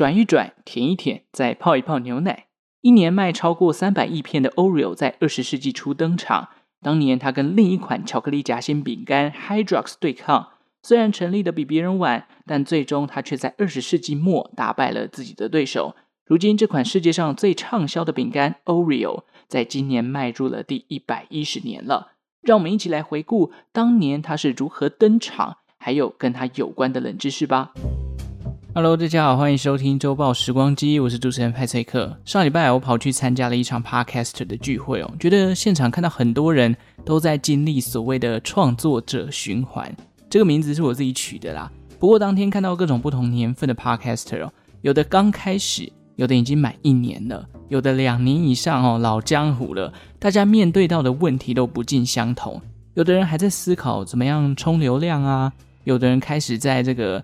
转一转，舔一舔，再泡一泡牛奶。一年卖超过三百亿片的 Oreo 在二十世纪初登场。当年，它跟另一款巧克力夹心饼干 Hydrox 对抗，虽然成立的比别人晚，但最终它却在二十世纪末打败了自己的对手。如今，这款世界上最畅销的饼干 Oreo，在今年迈入了第一百一十年了。让我们一起来回顾当年它是如何登场，还有跟它有关的冷知识吧。Hello，大家好，欢迎收听周报时光机，我是主持人派翠克。上礼拜我跑去参加了一场 Podcaster 的聚会哦，觉得现场看到很多人都在经历所谓的创作者循环，这个名字是我自己取的啦。不过当天看到各种不同年份的 Podcaster 哦，有的刚开始，有的已经满一年了，有的两年以上哦，老江湖了。大家面对到的问题都不尽相同，有的人还在思考怎么样冲流量啊，有的人开始在这个。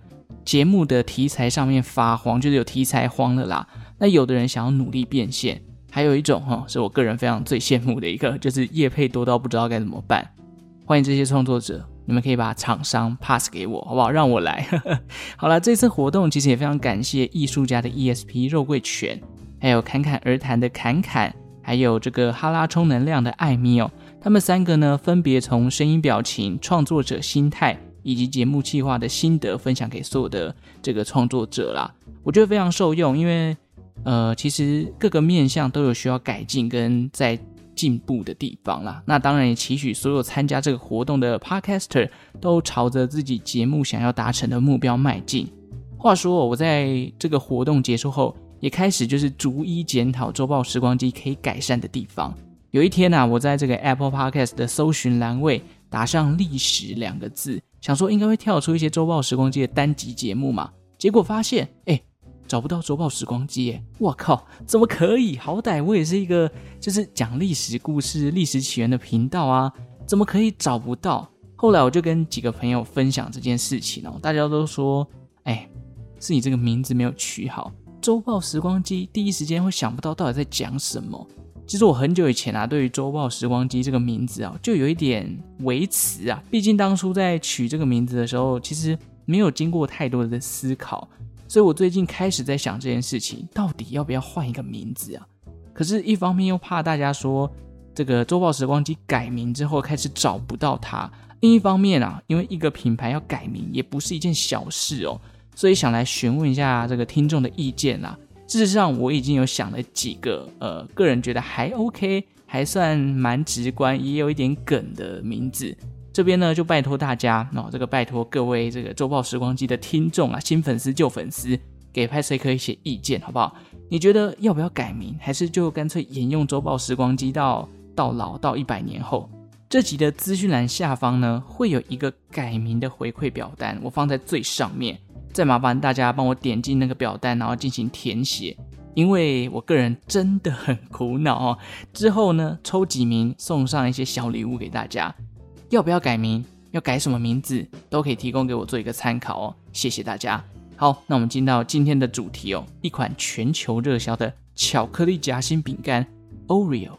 节目的题材上面发慌，就是有题材慌了啦。那有的人想要努力变现，还有一种哈，是我个人非常最羡慕的一个，就是业配多到不知道该怎么办。欢迎这些创作者，你们可以把厂商 pass 给我，好不好？让我来。好了，这次活动其实也非常感谢艺术家的 ESP 肉桂犬，还有侃侃而谈的侃侃，还有这个哈拉充能量的艾米哦，他们三个呢，分别从声音表情、创作者心态。以及节目企划的心得分享给所有的这个创作者啦，我觉得非常受用，因为呃，其实各个面向都有需要改进跟在进步的地方啦。那当然也期许所有参加这个活动的 Podcaster 都朝着自己节目想要达成的目标迈进。话说，我在这个活动结束后，也开始就是逐一检讨周报时光机可以改善的地方。有一天啊，我在这个 Apple Podcast 的搜寻栏位打上“历史”两个字。想说应该会跳出一些周报时光机的单集节目嘛，结果发现，哎，找不到周报时光机，我靠，怎么可以？好歹我也是一个就是讲历史故事、历史起源的频道啊，怎么可以找不到？后来我就跟几个朋友分享这件事情哦，大家都说，哎，是你这个名字没有取好，周报时光机第一时间会想不到到底在讲什么。其实我很久以前啊，对于“周报时光机”这个名字啊，就有一点微词啊。毕竟当初在取这个名字的时候，其实没有经过太多的思考。所以我最近开始在想这件事情，到底要不要换一个名字啊？可是，一方面又怕大家说这个“周报时光机”改名之后开始找不到它；另一方面啊，因为一个品牌要改名也不是一件小事哦，所以想来询问一下这个听众的意见啦。事实上，我已经有想了几个，呃，个人觉得还 OK，还算蛮直观，也有一点梗的名字。这边呢，就拜托大家，哦，这个拜托各位这个周报时光机的听众啊，新粉丝、旧粉丝，给派翠克一些意见，好不好？你觉得要不要改名，还是就干脆沿用周报时光机到到老到一百年后？这集的资讯栏下方呢，会有一个改名的回馈表单，我放在最上面。再麻烦大家帮我点进那个表单，然后进行填写，因为我个人真的很苦恼哦。之后呢，抽几名送上一些小礼物给大家。要不要改名？要改什么名字？都可以提供给我做一个参考哦。谢谢大家。好，那我们进到今天的主题哦，一款全球热销的巧克力夹心饼干 Oreo。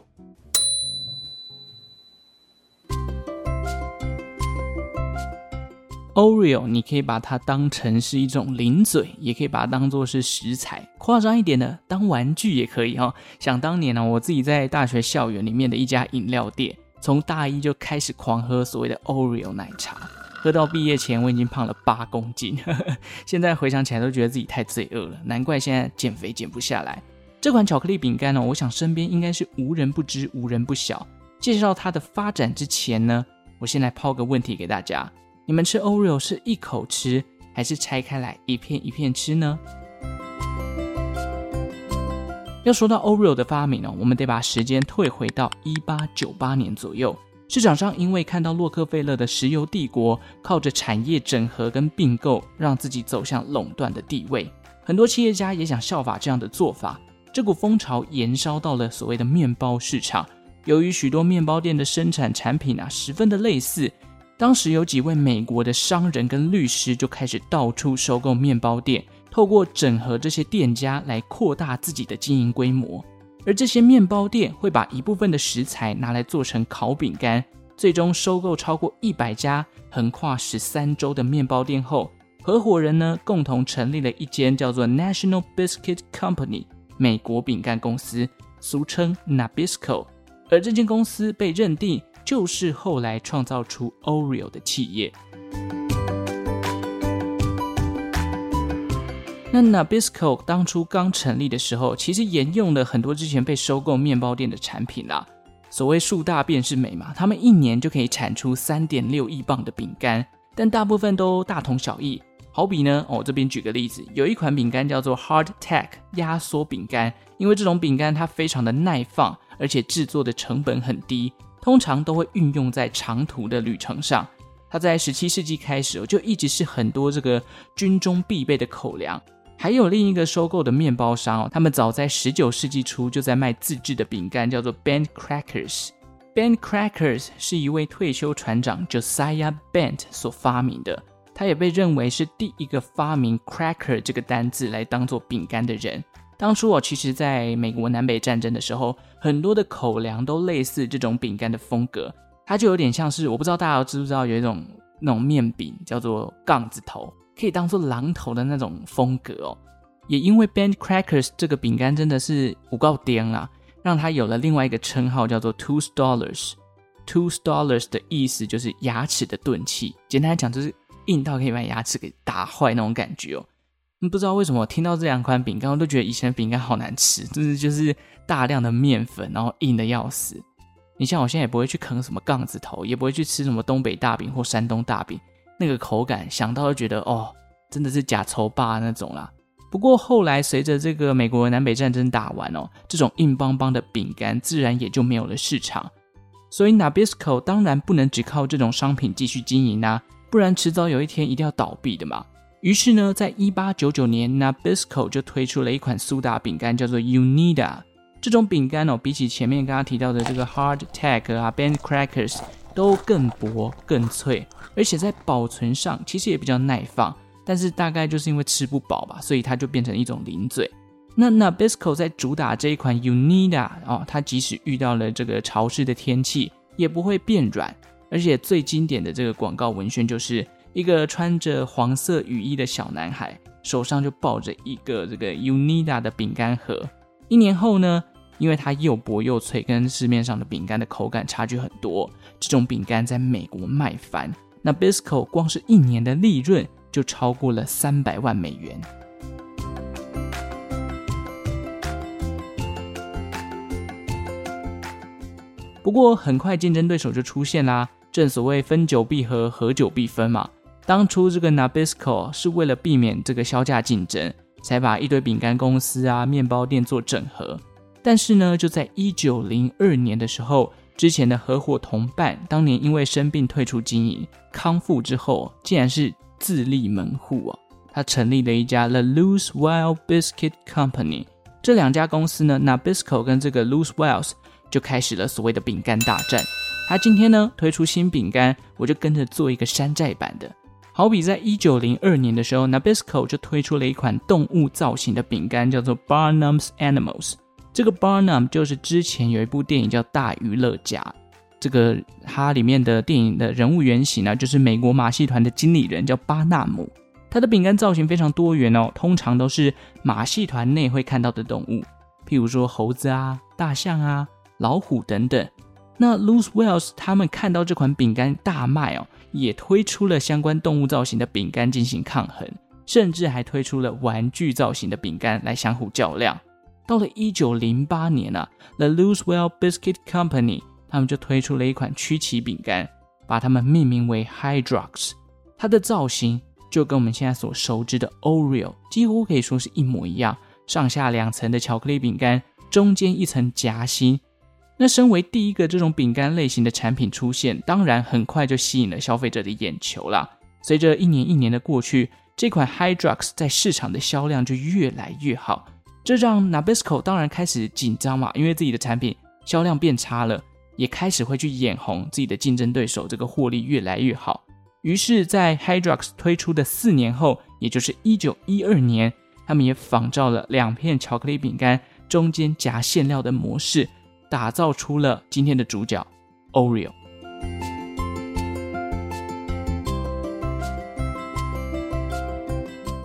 Oreo，你可以把它当成是一种零嘴，也可以把它当做是食材。夸张一点的，当玩具也可以哈、哦。想当年呢、我自己在大学校园里面的一家饮料店，从大一就开始狂喝所谓的 Oreo 奶茶，喝到毕业前我已经胖了八公斤。现在回想起来都觉得自己太罪恶了，难怪现在减肥减不下来。这款巧克力饼干呢，我想身边应该是无人不知、无人不晓。介绍它的发展之前呢，我先来抛个问题给大家。你们吃 Oreo 是一口吃，还是拆开来一片一片吃呢？要说到 Oreo 的发明呢，我们得把时间退回到一八九八年左右。市场上因为看到洛克菲勒的石油帝国靠着产业整合跟并购，让自己走向垄断的地位，很多企业家也想效法这样的做法。这股风潮延烧到了所谓的面包市场。由于许多面包店的生产产品啊，十分的类似。当时有几位美国的商人跟律师就开始到处收购面包店，透过整合这些店家来扩大自己的经营规模。而这些面包店会把一部分的食材拿来做成烤饼干，最终收购超过一百家横跨十三州的面包店后，合伙人呢共同成立了一间叫做 National Biscuit Company 美国饼干公司，俗称 Nabisco，而这间公司被认定就是后来创造出 Oreo 的企业。那 Nabisco 当初刚成立的时候，其实沿用了很多之前被收购面包店的产品啦。所谓树大便是美嘛，他们一年就可以产出三点六亿磅的饼干，但大部分都大同小异。好比呢，哦，这边举个例子，有一款饼干叫做 Hardtack 压缩饼干，因为这种饼干它非常的耐放，而且制作的成本很低，通常都会运用在长途的旅程上。它在十七世纪开始就一直是很多这个军中必备的口粮。还有另一个收购的面包商哦，他们早在十九世纪初就在卖自制的饼干，叫做 Bent Crackers。Bent Crackers 是一位退休船长 Josiah Bent 所发明的，他也被认为是第一个发明 cracker 这个单字来当做饼干的人。当初我，其实在美国南北战争的时候，很多的口粮都类似这种饼干的风格，它就有点像是，我不知道大家知不知道，有一种那种面饼叫做杠子头。可以当做榔头的那种风格哦，也因为 Band Crackers 这个饼干真的是五够颠啦，让它有了另外一个称号叫做 Tooth Dollars。Tooth Dollars 的意思就是牙齿的钝器，简单来讲就是硬到可以把牙齿给打坏那种感觉哦。不知道为什么听到这两款饼干，我都觉得以前的饼干好难吃，就是就是大量的面粉，然后硬的要死。你像我现在也不会去啃什么杠子头，也不会去吃什么东北大饼或山东大饼。那个口感想到就觉得哦，真的是假愁霸那种啦。不过后来随着这个美国南北战争打完哦，这种硬邦邦的饼干自然也就没有了市场。所以 Nabisco 当然不能只靠这种商品继续经营啊，不然迟早有一天一定要倒闭的嘛。于是呢，在一八九九年，Nabisco 就推出了一款苏打饼干，叫做 Unida。这种饼干哦，比起前面刚刚提到的这个 Hardtack 啊，Bent Crackers。都更薄更脆，而且在保存上其实也比较耐放，但是大概就是因为吃不饱吧，所以它就变成一种零嘴。那 Nabisco 在主打这一款 Unida 哦，它即使遇到了这个潮湿的天气，也不会变软，而且最经典的这个广告文宣就是一个穿着黄色雨衣的小男孩，手上就抱着一个这个 Unida 的饼干盒。一年后呢，因为它又薄又脆，跟市面上的饼干的口感差距很多，这种饼干在美国卖翻。那 Bisco 光是一年的利润就超过了三百万美元。不过很快竞争对手就出现啦，正所谓分久必合，合久必分嘛。当初这个 Nabisco 是为了避免这个销价竞争，才把一堆饼干公司啊、面包店做整合。但是呢，就在一九零二年的时候，之前的合伙同伴当年因为生病退出经营，康复之后竟然是自立门户啊！他成立了一家 The Loose Wild Biscuit Company。这两家公司呢，Nabisco 跟这个 Loose Wilds 就开始了所谓的饼干大战。他今天呢推出新饼干，我就跟着做一个山寨版的。好比在一九零二年的时候，Nabisco 就推出了一款动物造型的饼干，叫做 Barnum's Animals。这个 Barnum 就是之前有一部电影叫《大娱乐家》，这个它里面的电影的人物原型呢，就是美国马戏团的经理人叫巴纳姆。它的饼干造型非常多元哦，通常都是马戏团内会看到的动物，譬如说猴子啊、大象啊、老虎等等。那 Loose Wells 他们看到这款饼干大卖哦，也推出了相关动物造型的饼干进行抗衡，甚至还推出了玩具造型的饼干来相互较量。到了一九零八年啊，The Loose Well Biscuit Company 他们就推出了一款曲奇饼干，把它们命名为 Hydrox。它的造型就跟我们现在所熟知的 Oreo 几乎可以说是一模一样，上下两层的巧克力饼干，中间一层夹心。那身为第一个这种饼干类型的产品出现，当然很快就吸引了消费者的眼球啦。随着一年一年的过去，这款 Hydrox 在市场的销量就越来越好。这让 Nabisco 当然开始紧张嘛，因为自己的产品销量变差了，也开始会去眼红自己的竞争对手这个获利越来越好。于是，在 Hydrox 推出的四年后，也就是一九一二年，他们也仿照了两片巧克力饼干中间夹馅料的模式，打造出了今天的主角 Oreo。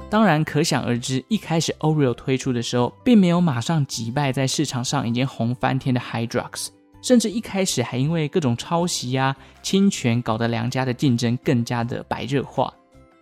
当然，可想而知，一开始 Oreo 推出的时候，并没有马上击败在市场上已经红翻天的 Hydrox，甚至一开始还因为各种抄袭啊、侵权，搞得两家的竞争更加的白热化。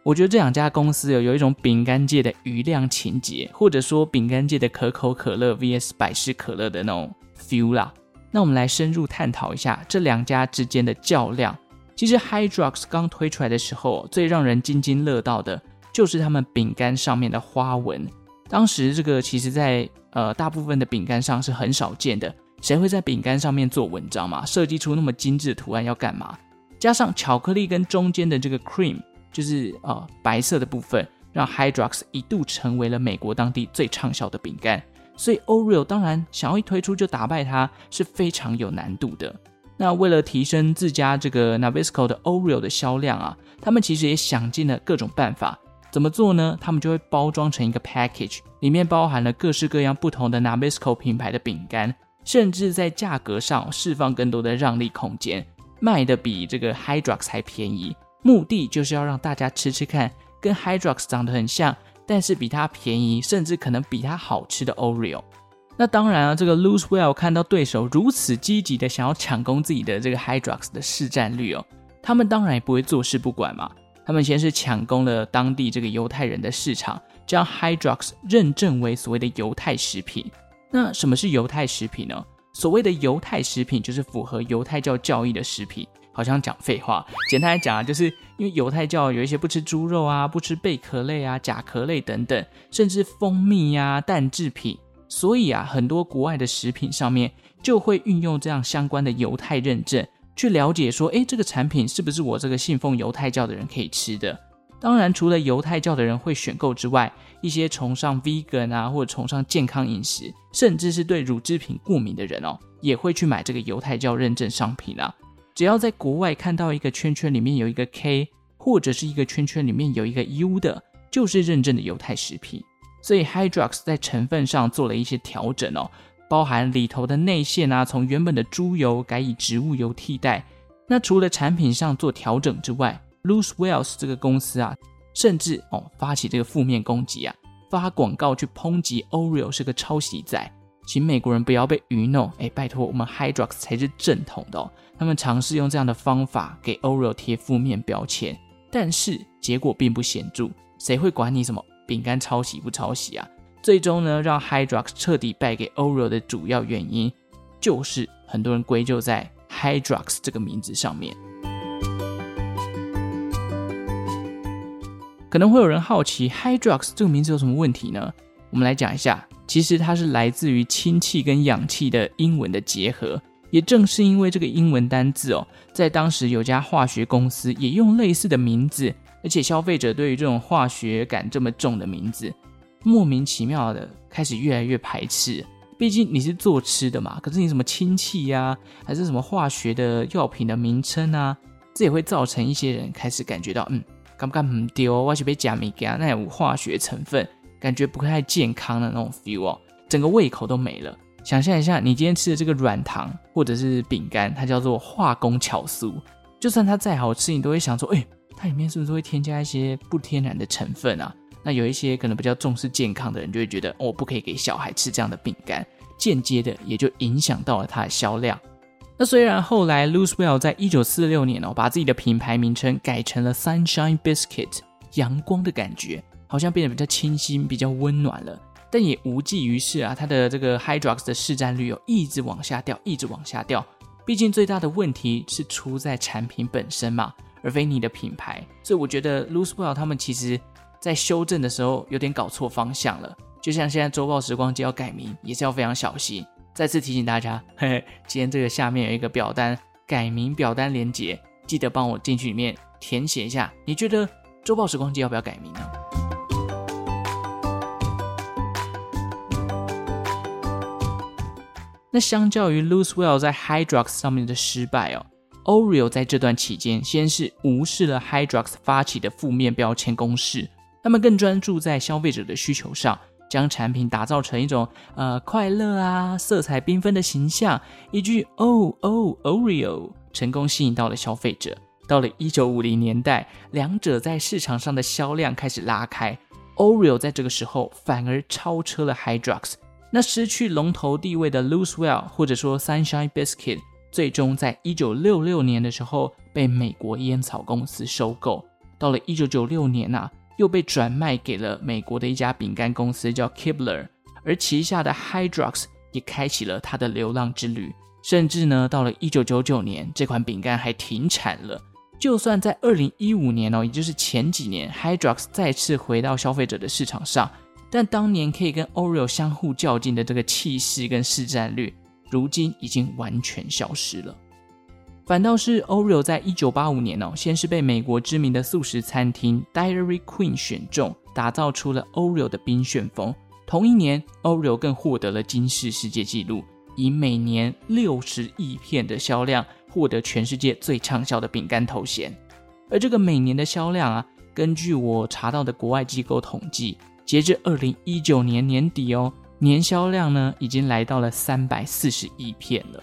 我觉得这两家公司有有一种饼干界的余量情节，或者说饼干界的可口可乐 vs 百事可乐的那种 feel 啦。那我们来深入探讨一下这两家之间的较量。其实 Hydrox 刚推出来的时候，最让人津津乐道的。就是他们饼干上面的花纹，当时这个其实在呃大部分的饼干上是很少见的。谁会在饼干上面做文章嘛？设计出那么精致的图案要干嘛？加上巧克力跟中间的这个 cream，就是呃白色的部分，让 Hydrox 一度成为了美国当地最畅销的饼干。所以 Oreo 当然想要一推出就打败它是非常有难度的。那为了提升自家这个 Nabisco 的 Oreo 的销量啊，他们其实也想尽了各种办法。怎么做呢？他们就会包装成一个 package，里面包含了各式各样不同的 Nabisco 品牌的饼干，甚至在价格上释放更多的让利空间，卖的比这个 Hydrox 还便宜。目的就是要让大家吃吃看，跟 Hydrox 长得很像，但是比它便宜，甚至可能比它好吃的 Oreo。那当然啊，这个 Luzwell 看到对手如此积极的想要抢攻自己的这个 Hydrox 的市占率哦，他们当然也不会坐视不管嘛。他们先是抢攻了当地这个犹太人的市场，将 Hydrox 认证为所谓的犹太食品。那什么是犹太食品呢？所谓的犹太食品就是符合犹太教教义的食品。好像讲废话，简单来讲啊，就是因为犹太教有一些不吃猪肉啊、不吃贝壳类啊、甲壳类等等，甚至蜂蜜呀、啊、蛋制品，所以啊，很多国外的食品上面就会运用这样相关的犹太认证。去了解说，诶，这个产品是不是我这个信奉犹太教的人可以吃的？当然，除了犹太教的人会选购之外，一些崇尚 vegan 啊，或者崇尚健康饮食，甚至是对乳制品过敏的人哦，也会去买这个犹太教认证商品啊。只要在国外看到一个圈圈里面有一个 K，或者是一个圈圈里面有一个 U 的，就是认证的犹太食品。所以 Hydrox 在成分上做了一些调整哦。包含里头的内馅啊，从原本的猪油改以植物油替代。那除了产品上做调整之外，Loose Wells 这个公司啊，甚至哦发起这个负面攻击啊，发广告去抨击 Oreo 是个抄袭仔，请美国人不要被愚弄。哎，拜托，我们 Hydrox 才是正统的哦。他们尝试用这样的方法给 Oreo 贴负面标签，但是结果并不显著。谁会管你什么饼干抄袭不抄袭啊？最终呢，让 Hydrox 彻底败给 Oreo 的主要原因，就是很多人归咎在 Hydrox 这个名字上面。可能会有人好奇，Hydrox 这个名字有什么问题呢？我们来讲一下，其实它是来自于氢气跟氧气的英文的结合。也正是因为这个英文单字哦，在当时有家化学公司也用类似的名字，而且消费者对于这种化学感这么重的名字。莫名其妙的开始越来越排斥，毕竟你是做吃的嘛，可是你什么氢气呀，还是什么化学的药品的名称啊，这也会造成一些人开始感觉到，嗯，干不干不丢，我是被加米加那有化学成分，感觉不太健康的那种 feel 哦，整个胃口都没了。想象一下，你今天吃的这个软糖或者是饼干，它叫做化工巧素，就算它再好吃，你都会想说，哎，它里面是不是会添加一些不天然的成分啊？那有一些可能比较重视健康的人，就会觉得哦，不可以给小孩吃这样的饼干，间接的也就影响到了它的销量。那虽然后来 Luzwell 在一九四六年哦，把自己的品牌名称改成了 Sunshine Biscuit，阳光的感觉好像变得比较清新、比较温暖了，但也无济于事啊。它的这个 Hydrox 的市占率哦，一直往下掉，一直往下掉。毕竟最大的问题是出在产品本身嘛，而非你的品牌。所以我觉得 Luzwell 他们其实。在修正的时候有点搞错方向了，就像现在周报时光机要改名，也是要非常小心。再次提醒大家，嘿 嘿，今天这个下面有一个表单改名表单连接，记得帮我进去里面填写一下。你觉得周报时光机要不要改名呢？那相较于 Loosewell 在 Hydrox 上面的失败哦，Oreo 在这段期间先是无视了 Hydrox 发起的负面标签攻势。他们更专注在消费者的需求上，将产品打造成一种呃快乐啊、色彩缤纷的形象。一句“ “Oh Oh，Oreo” 成功吸引到了消费者。到了一九五零年代，两者在市场上的销量开始拉开 Oreo 在这个时候反而超车了 Hydrox。那失去龙头地位的 Luzwell 或者说 Sunshine Biscuit，最终在一九六六年的时候被美国烟草公司收购。到了一九九六年啊，又被转卖给了美国的一家饼干公司叫 Kibler，而旗下的 Hydrox 也开启了它的流浪之旅。甚至呢，到了一九九九年，这款饼干还停产了。就算在二零一五年哦，也就是前几年，Hydrox 再次回到消费者的市场上。但当年可以跟 Oreo 相互较劲的这个气势跟市占率，如今已经完全消失了。反倒是 Oreo 在一九八五年哦，先是被美国知名的素食餐厅 Diary Queen 选中，打造出了 Oreo 的冰旋风。同一年，Oreo 更获得了金氏世界纪录，以每年六十亿片的销量，获得全世界最畅销的饼干头衔。而这个每年的销量啊，根据我查到的国外机构统计。截至二零一九年年底哦，年销量呢已经来到了三百四十亿片了。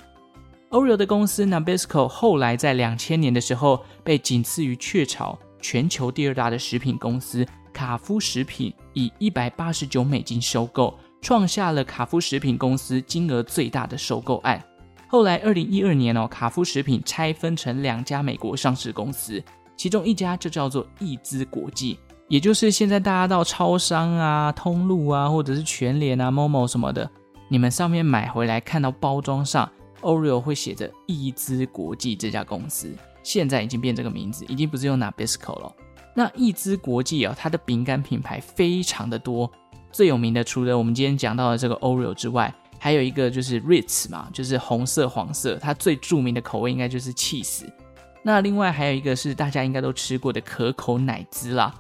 Oreo 的公司 Nabisco 后来在两千年的时候被仅次于雀巢全球第二大的食品公司卡夫食品以一百八十九美金收购，创下了卡夫食品公司金额最大的收购案。后来二零一二年哦，卡夫食品拆分成两家美国上市公司，其中一家就叫做益资国际。也就是现在大家到超商啊、通路啊，或者是全联啊、Momo 什么的，你们上面买回来看到包装上 Oreo 会写着益资国际这家公司，现在已经变这个名字，已经不是用 Nabisco 了。那益资国际啊，它的饼干品牌非常的多，最有名的除了我们今天讲到的这个 Oreo 之外，还有一个就是 Ritz 嘛，就是红色黄色，它最著名的口味应该就是 cheese。那另外还有一个是大家应该都吃过的可口奶滋啦。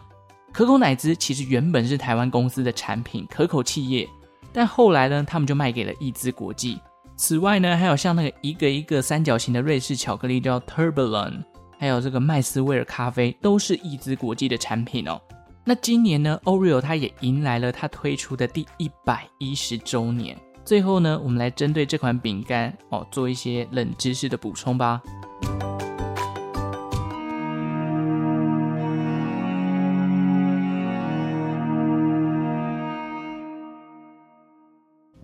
可口奶滋其实原本是台湾公司的产品，可口企业，但后来呢，他们就卖给了益滋国际。此外呢，还有像那个一个一个三角形的瑞士巧克力叫 Tourbillon，还有这个麦斯威尔咖啡，都是益滋国际的产品哦。那今年呢，Oreo 它也迎来了它推出的第一百一十周年。最后呢，我们来针对这款饼干哦，做一些冷知识的补充吧。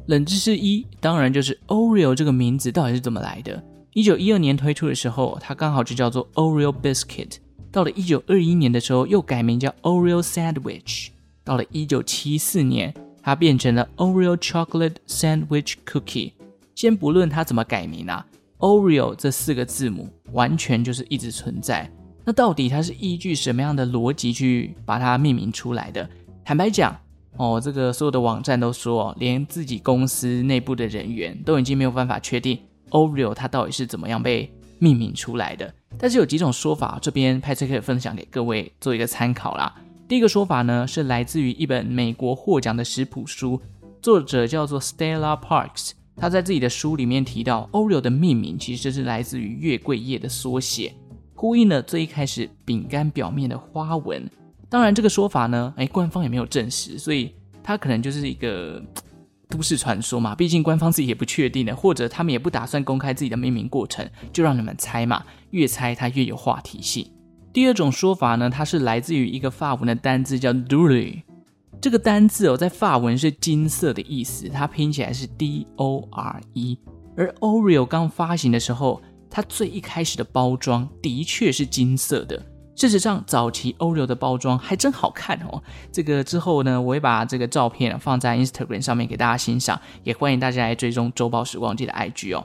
冷知识一，当然就是 Oreo 这个名字到底是怎么来的？一九一二年推出的时候，它刚好就叫做 Oreo Biscuit。到了一九二一年的时候，又改名叫 Oreo Sandwich。到了一九七四年，它变成了 Oreo Chocolate Sandwich Cookie。先不论它怎么改名啊，Oreo 这四个字母完全就是一直存在。那到底它是依据什么样的逻辑去把它命名出来的？坦白讲。哦，这个所有的网站都说，连自己公司内部的人员都已经没有办法确定 Oreo 它到底是怎么样被命名出来的。但是有几种说法，这边派翠克分享给各位做一个参考啦。第一个说法呢，是来自于一本美国获奖的食谱书，作者叫做 Stella Parks，他在自己的书里面提到 Oreo 的命名其实是来自于月桂叶的缩写，呼应了最一开始饼干表面的花纹。当然，这个说法呢，哎，官方也没有证实，所以它可能就是一个 都市传说嘛。毕竟官方自己也不确定的，或者他们也不打算公开自己的命名过程，就让你们猜嘛。越猜它越有话题性。第二种说法呢，它是来自于一个法文的单字叫 Dore，这个单字哦，在法文是金色的意思，它拼起来是 D O R E。而 Oreo 刚发行的时候，它最一开始的包装的确是金色的。事实上，早期 Oreo 的包装还真好看哦。这个之后呢，我会把这个照片放在 Instagram 上面给大家欣赏，也欢迎大家来追踪周报时光机的 IG 哦。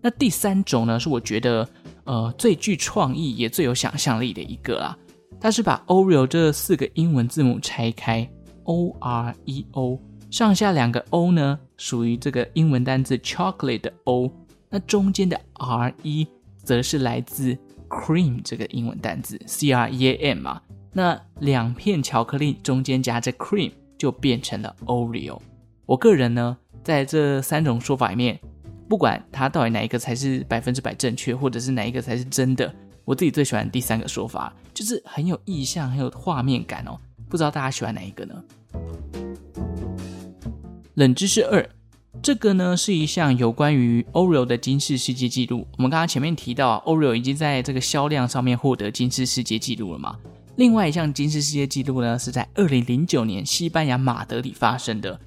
那第三种呢，是我觉得呃最具创意也最有想象力的一个啦。它是把 Oreo 这四个英文字母拆开，O R E O，上下两个 O 呢属于这个英文单字 chocolate 的 O，那中间的 R E 则是来自。Cream 这个英文单字 C R E A M 嘛，那两片巧克力中间夹着 cream 就变成了 Oreo。我个人呢，在这三种说法里面，不管它到底哪一个才是百分之百正确，或者是哪一个才是真的，我自己最喜欢第三个说法，就是很有意象、很有画面感哦。不知道大家喜欢哪一个呢？冷知识二。这个呢是一项有关于 Oreo 的金氏世界纪录。我们刚刚前面提到，Oreo 已经在这个销量上面获得金氏世界纪录了嘛？另外一项金氏世界纪录呢，是在二零零九年西班牙马德里发生的。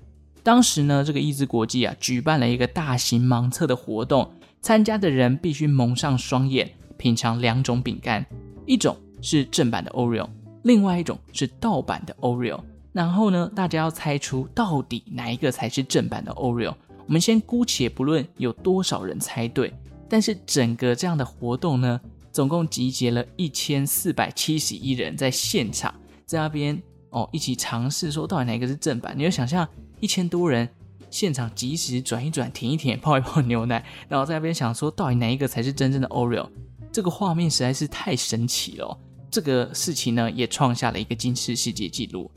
当时呢，这个易兹国际啊举办了一个大型盲测的活动，参加的人必须蒙上双眼，品尝两种饼干，一种是正版的 Oreo，另外一种是盗版的 Oreo。然后呢，大家要猜出到底哪一个才是正版的 Oreo。我们先姑且不论有多少人猜对，但是整个这样的活动呢，总共集结了一千四百七十一人在现场，在那边哦一起尝试说到底哪一个是正版。你就想象一千多人现场即时转一转、舔一舔、泡一泡牛奶，然后在那边想说到底哪一个才是真正的 Oreo。这个画面实在是太神奇了。这个事情呢也创下了一个金氏世界纪录。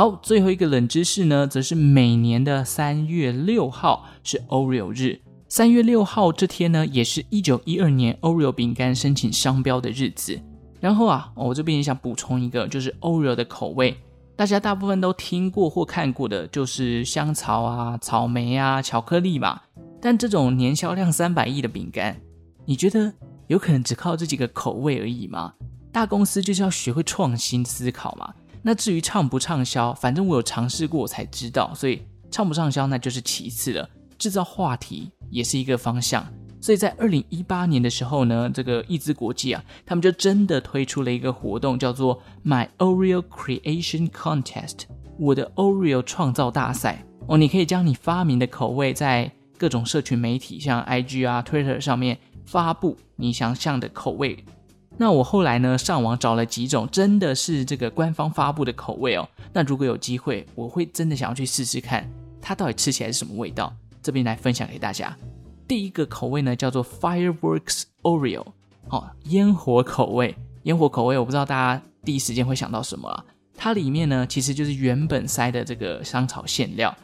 好，最后一个冷知识呢，则是每年的三月六号是 Oreo 日。三月六号这天呢，也是一九一二年 Oreo 饼干申请商标的日子。然后啊，我这边也想补充一个，就是 Oreo 的口味，大家大部分都听过或看过的，就是香草啊、草莓啊、巧克力嘛。但这种年销量三百亿的饼干，你觉得有可能只靠这几个口味而已吗？大公司就是要学会创新思考嘛。那至于畅不畅销，反正我有尝试过才知道，所以畅不畅销那就是其次了。制造话题也是一个方向，所以在二零一八年的时候呢，这个易兹国际啊，他们就真的推出了一个活动，叫做 My Oreo Creation Contest，我的 Oreo 创造大赛哦。你可以将你发明的口味在各种社群媒体，像 IG 啊、Twitter 上面发布你想象的口味。那我后来呢，上网找了几种真的是这个官方发布的口味哦。那如果有机会，我会真的想要去试试看，它到底吃起来是什么味道。这边来分享给大家，第一个口味呢叫做 Fireworks Oreo，哦，烟火口味。烟火口味，我不知道大家第一时间会想到什么啊？它里面呢其实就是原本塞的这个香草馅料，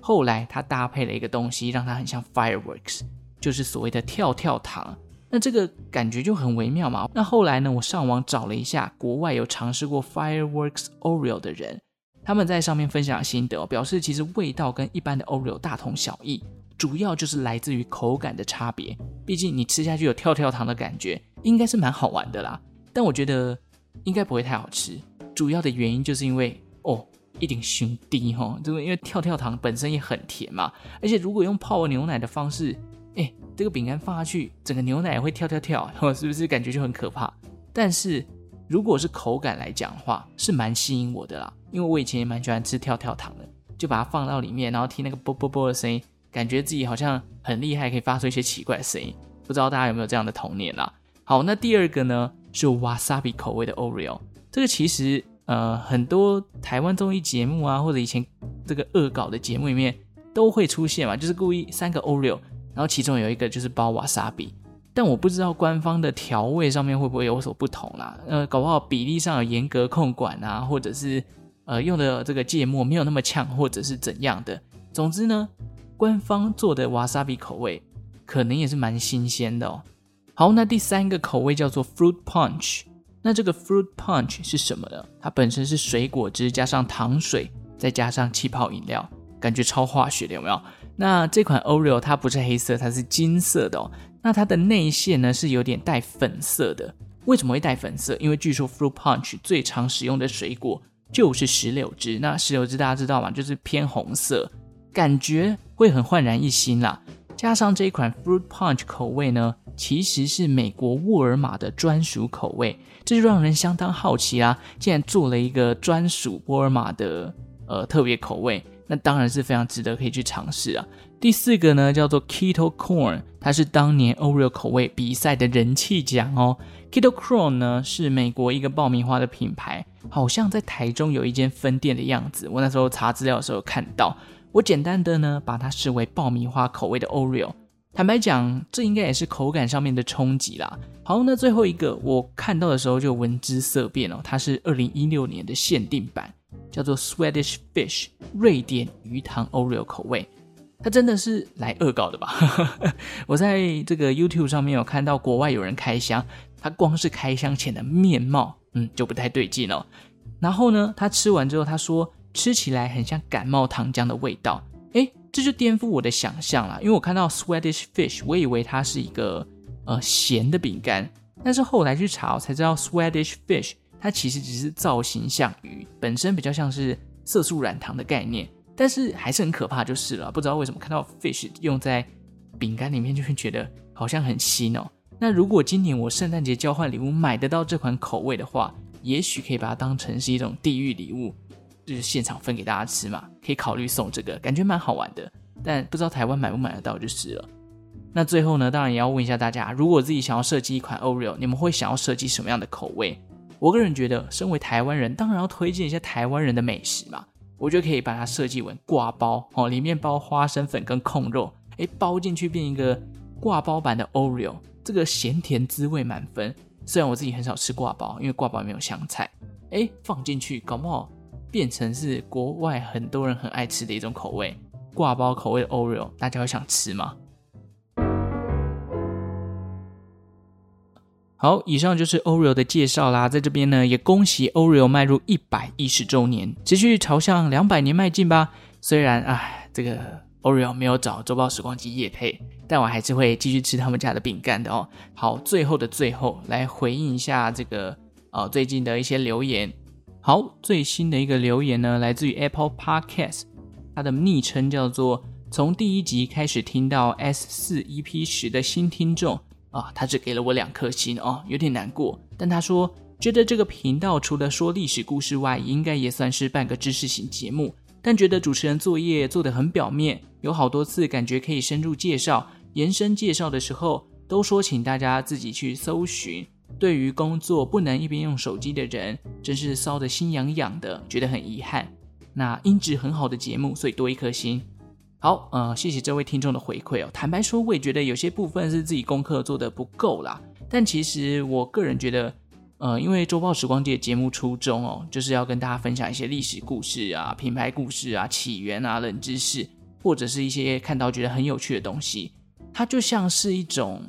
后来它搭配了一个东西，让它很像 Fireworks，就是所谓的跳跳糖。那这个感觉就很微妙嘛。那后来呢，我上网找了一下，国外有尝试过 Fireworks Oreo 的人。他们在上面分享心得，表示其实味道跟一般的 Oreo 大同小异，主要就是来自于口感的差别。毕竟你吃下去有跳跳糖的感觉，应该是蛮好玩的啦。但我觉得应该不会太好吃，主要的原因就是因为哦，一点兄弟哈，这个因为跳跳糖本身也很甜嘛，而且如果用泡牛奶的方式，哎，这个饼干放下去，整个牛奶会跳跳跳，是不是感觉就很可怕？但是如果是口感来讲的话，是蛮吸引我的啦。因为我以前也蛮喜欢吃跳跳糖的，就把它放到里面，然后听那个啵啵啵的声音，感觉自己好像很厉害，可以发出一些奇怪的声音。不知道大家有没有这样的童年啦？好，那第二个呢是 wasabi 口味的 Oreo，这个其实呃很多台湾综艺节目啊，或者以前这个恶搞的节目里面都会出现嘛，就是故意三个 Oreo，然后其中有一个就是包 wasabi。但我不知道官方的调味上面会不会有所不同啦，呃，搞不好比例上有严格控管啊，或者是。呃，用的这个芥末没有那么呛，或者是怎样的。总之呢，官方做的 wasabi 口味可能也是蛮新鲜的哦。好，那第三个口味叫做 fruit punch。那这个 fruit punch 是什么呢？它本身是水果汁加上糖水，再加上气泡饮料，感觉超化学的，有没有？那这款 Oreo 它不是黑色，它是金色的哦。那它的内馅呢是有点带粉色的。为什么会带粉色？因为据说 fruit punch 最常使用的水果。就是石榴汁，那石榴汁大家知道吗？就是偏红色，感觉会很焕然一新啦。加上这一款 Fruit Punch 口味呢，其实是美国沃尔玛的专属口味，这就让人相当好奇啦。竟然做了一个专属沃尔玛的呃特别口味，那当然是非常值得可以去尝试啊。第四个呢叫做 Keto Corn，它是当年 Oreo 口味比赛的人气奖哦。Keto Corn 呢是美国一个爆米花的品牌。好像在台中有一间分店的样子，我那时候查资料的时候看到。我简单的呢把它视为爆米花口味的 Oreo。坦白讲，这应该也是口感上面的冲击啦。好，那最后一个我看到的时候就闻之色变哦，它是二零一六年的限定版，叫做 Swedish Fish 瑞典鱼汤 Oreo 口味。它真的是来恶搞的吧？我在这个 YouTube 上面有看到国外有人开箱，它光是开箱前的面貌。嗯，就不太对劲哦。然后呢，他吃完之后，他说吃起来很像感冒糖浆的味道。诶，这就颠覆我的想象了。因为我看到 Swedish Fish，我以为它是一个呃咸的饼干，但是后来去查才知道 Swedish Fish 它其实只是造型像鱼，本身比较像是色素软糖的概念，但是还是很可怕就是了。不知道为什么看到 fish 用在饼干里面，就会觉得好像很新哦。那如果今年我圣诞节交换礼物买得到这款口味的话，也许可以把它当成是一种地狱礼物，就是现场分给大家吃嘛，可以考虑送这个，感觉蛮好玩的。但不知道台湾买不买得到就是了。那最后呢，当然也要问一下大家，如果自己想要设计一款 Oreo，你们会想要设计什么样的口味？我个人觉得，身为台湾人，当然要推荐一下台湾人的美食嘛。我觉得可以把它设计为挂包哦，里面包花生粉跟控肉，诶，包进去变一个挂包版的 Oreo，这个咸甜滋味满分。虽然我自己很少吃挂包，因为挂包没有香菜，诶，放进去搞不好变成是国外很多人很爱吃的一种口味，挂包口味的 Oreo，大家会想吃吗？好，以上就是 Oreo 的介绍啦。在这边呢，也恭喜 Oreo 迈入一百一十周年，持续朝向两百年迈进吧。虽然唉，这个 Oreo 没有找周报时光机夜配，但我还是会继续吃他们家的饼干的哦。好，最后的最后，来回应一下这个呃最近的一些留言。好，最新的一个留言呢，来自于 Apple Podcast，它的昵称叫做从第一集开始听到 S 四 EP 十的新听众。啊，他只给了我两颗星哦，有点难过。但他说觉得这个频道除了说历史故事外，应该也算是半个知识型节目。但觉得主持人作业做得很表面，有好多次感觉可以深入介绍、延伸介绍的时候，都说请大家自己去搜寻。对于工作不能一边用手机的人，真是骚得心痒痒的，觉得很遗憾。那音质很好的节目，所以多一颗星。好，呃，谢谢这位听众的回馈哦。坦白说，我也觉得有些部分是自己功课做的不够啦。但其实我个人觉得，呃，因为周报时光机的节目初衷哦，就是要跟大家分享一些历史故事啊、品牌故事啊、起源啊、冷知识，或者是一些看到觉得很有趣的东西。它就像是一种。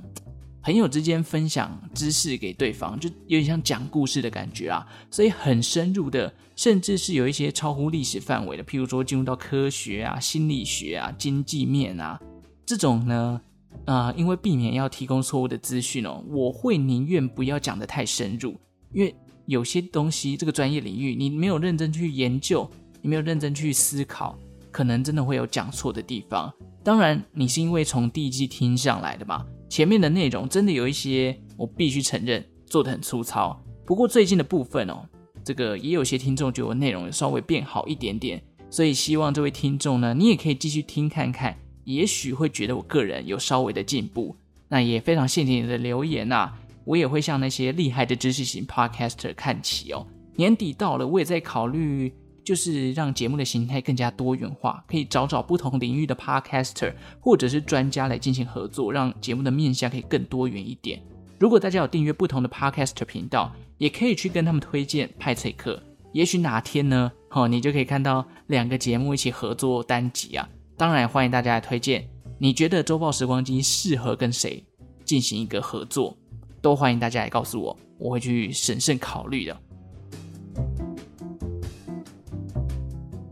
朋友之间分享知识给对方，就有点像讲故事的感觉啊，所以很深入的，甚至是有一些超乎历史范围的，譬如说进入到科学啊、心理学啊、经济面啊这种呢，啊、因为避免要提供错误的资讯哦，我会宁愿不要讲得太深入，因为有些东西这个专业领域你没有认真去研究，你没有认真去思考，可能真的会有讲错的地方。当然，你是因为从第一季听上来的嘛。前面的内容真的有一些，我必须承认做得很粗糙。不过最近的部分哦，这个也有些听众觉得我内容稍微变好一点点，所以希望这位听众呢，你也可以继续听看看，也许会觉得我个人有稍微的进步。那也非常谢谢你的留言呐，我也会向那些厉害的知识型 podcaster 看齐哦。年底到了，我也在考虑。就是让节目的形态更加多元化，可以找找不同领域的 podcaster 或者是专家来进行合作，让节目的面向可以更多元一点。如果大家有订阅不同的 podcaster 频道，也可以去跟他们推荐派翠克。也许哪天呢，哦，你就可以看到两个节目一起合作单集啊。当然，欢迎大家来推荐，你觉得周报时光机适合跟谁进行一个合作，都欢迎大家来告诉我，我会去审慎考虑的。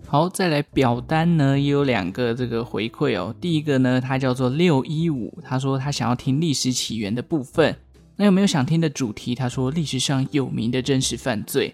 好，再来表单呢，也有两个这个回馈哦。第一个呢，他叫做六一五，他说他想要听历史起源的部分。那有没有想听的主题？他说历史上有名的真实犯罪。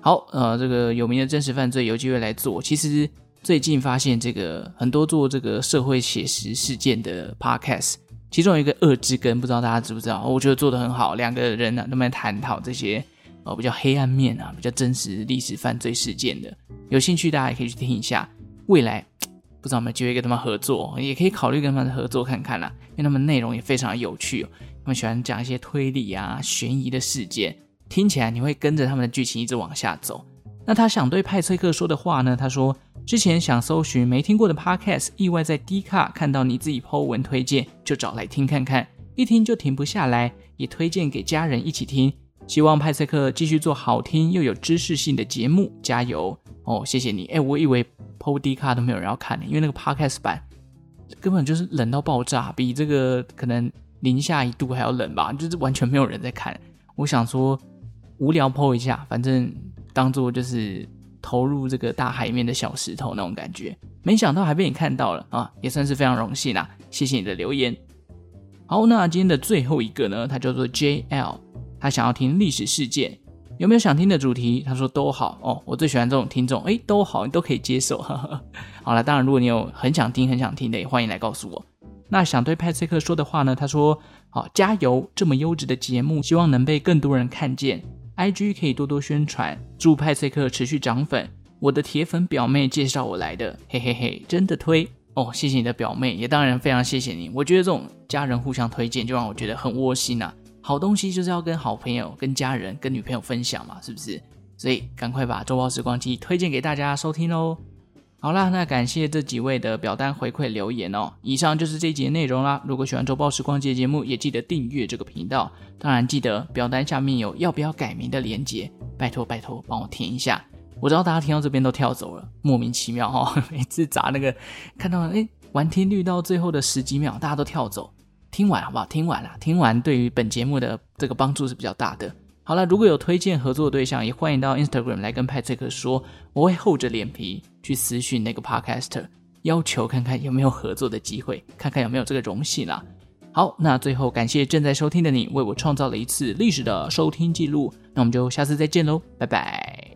好，呃，这个有名的真实犯罪有机会来做。其实最近发现这个很多做这个社会写实事件的 podcast，其中有一个恶之根，不知道大家知不知道？我觉得做得很好，两个人呢都在探讨这些。呃，比较黑暗面啊，比较真实历史犯罪事件的，有兴趣大家也可以去听一下。未来 不知道有没有机会跟他们合作，也可以考虑跟他们合作看看啦，因为他们内容也非常有趣。他们喜欢讲一些推理啊、悬疑的事件，听起来你会跟着他们的剧情一直往下走。那他想对派崔克说的话呢？他说之前想搜寻没听过的 podcast，意外在 D 卡看到你自己 po 文推荐，就找来听看看，一听就停不下来，也推荐给家人一起听。希望派翠克继续做好听又有知识性的节目，加油哦！谢谢你。哎，我以为 PO D 卡都没有人要看呢，因为那个 Podcast 版根本就是冷到爆炸，比这个可能零下一度还要冷吧，就是完全没有人在看。我想说无聊 PO 一下，反正当做就是投入这个大海面的小石头那种感觉。没想到还被你看到了啊，也算是非常荣幸啦。谢谢你的留言。好，那今天的最后一个呢，它叫做 JL。他想要听历史事件，有没有想听的主题？他说都好哦，我最喜欢这种听众，诶，都好，你都可以接受。呵呵好了，当然如果你有很想听、很想听的，也欢迎来告诉我。那想对派翠克说的话呢？他说：好，加油，这么优质的节目，希望能被更多人看见。IG 可以多多宣传，祝派翠克持续涨粉。我的铁粉表妹介绍我来的，嘿嘿嘿，真的推哦，谢谢你的表妹，也当然非常谢谢你。我觉得这种家人互相推荐，就让我觉得很窝心呐、啊。好东西就是要跟好朋友、跟家人、跟女朋友分享嘛，是不是？所以赶快把周报时光机推荐给大家收听喽。好啦，那感谢这几位的表单回馈留言哦。以上就是这一集的内容啦。如果喜欢周报时光节节目，也记得订阅这个频道。当然，记得表单下面有要不要改名的连结，拜托拜托帮我填一下。我知道大家听到这边都跳走了，莫名其妙哈、哦。每次砸那个，看到哎，完听率到最后的十几秒，大家都跳走。听完好不好？听完了，听完对于本节目的这个帮助是比较大的。好了，如果有推荐合作的对象，也欢迎到 Instagram 来跟派翠克说，我会厚着脸皮去私讯那个 Podcaster，要求看看有没有合作的机会，看看有没有这个荣幸啦。好，那最后感谢正在收听的你，为我创造了一次历史的收听记录。那我们就下次再见喽，拜拜。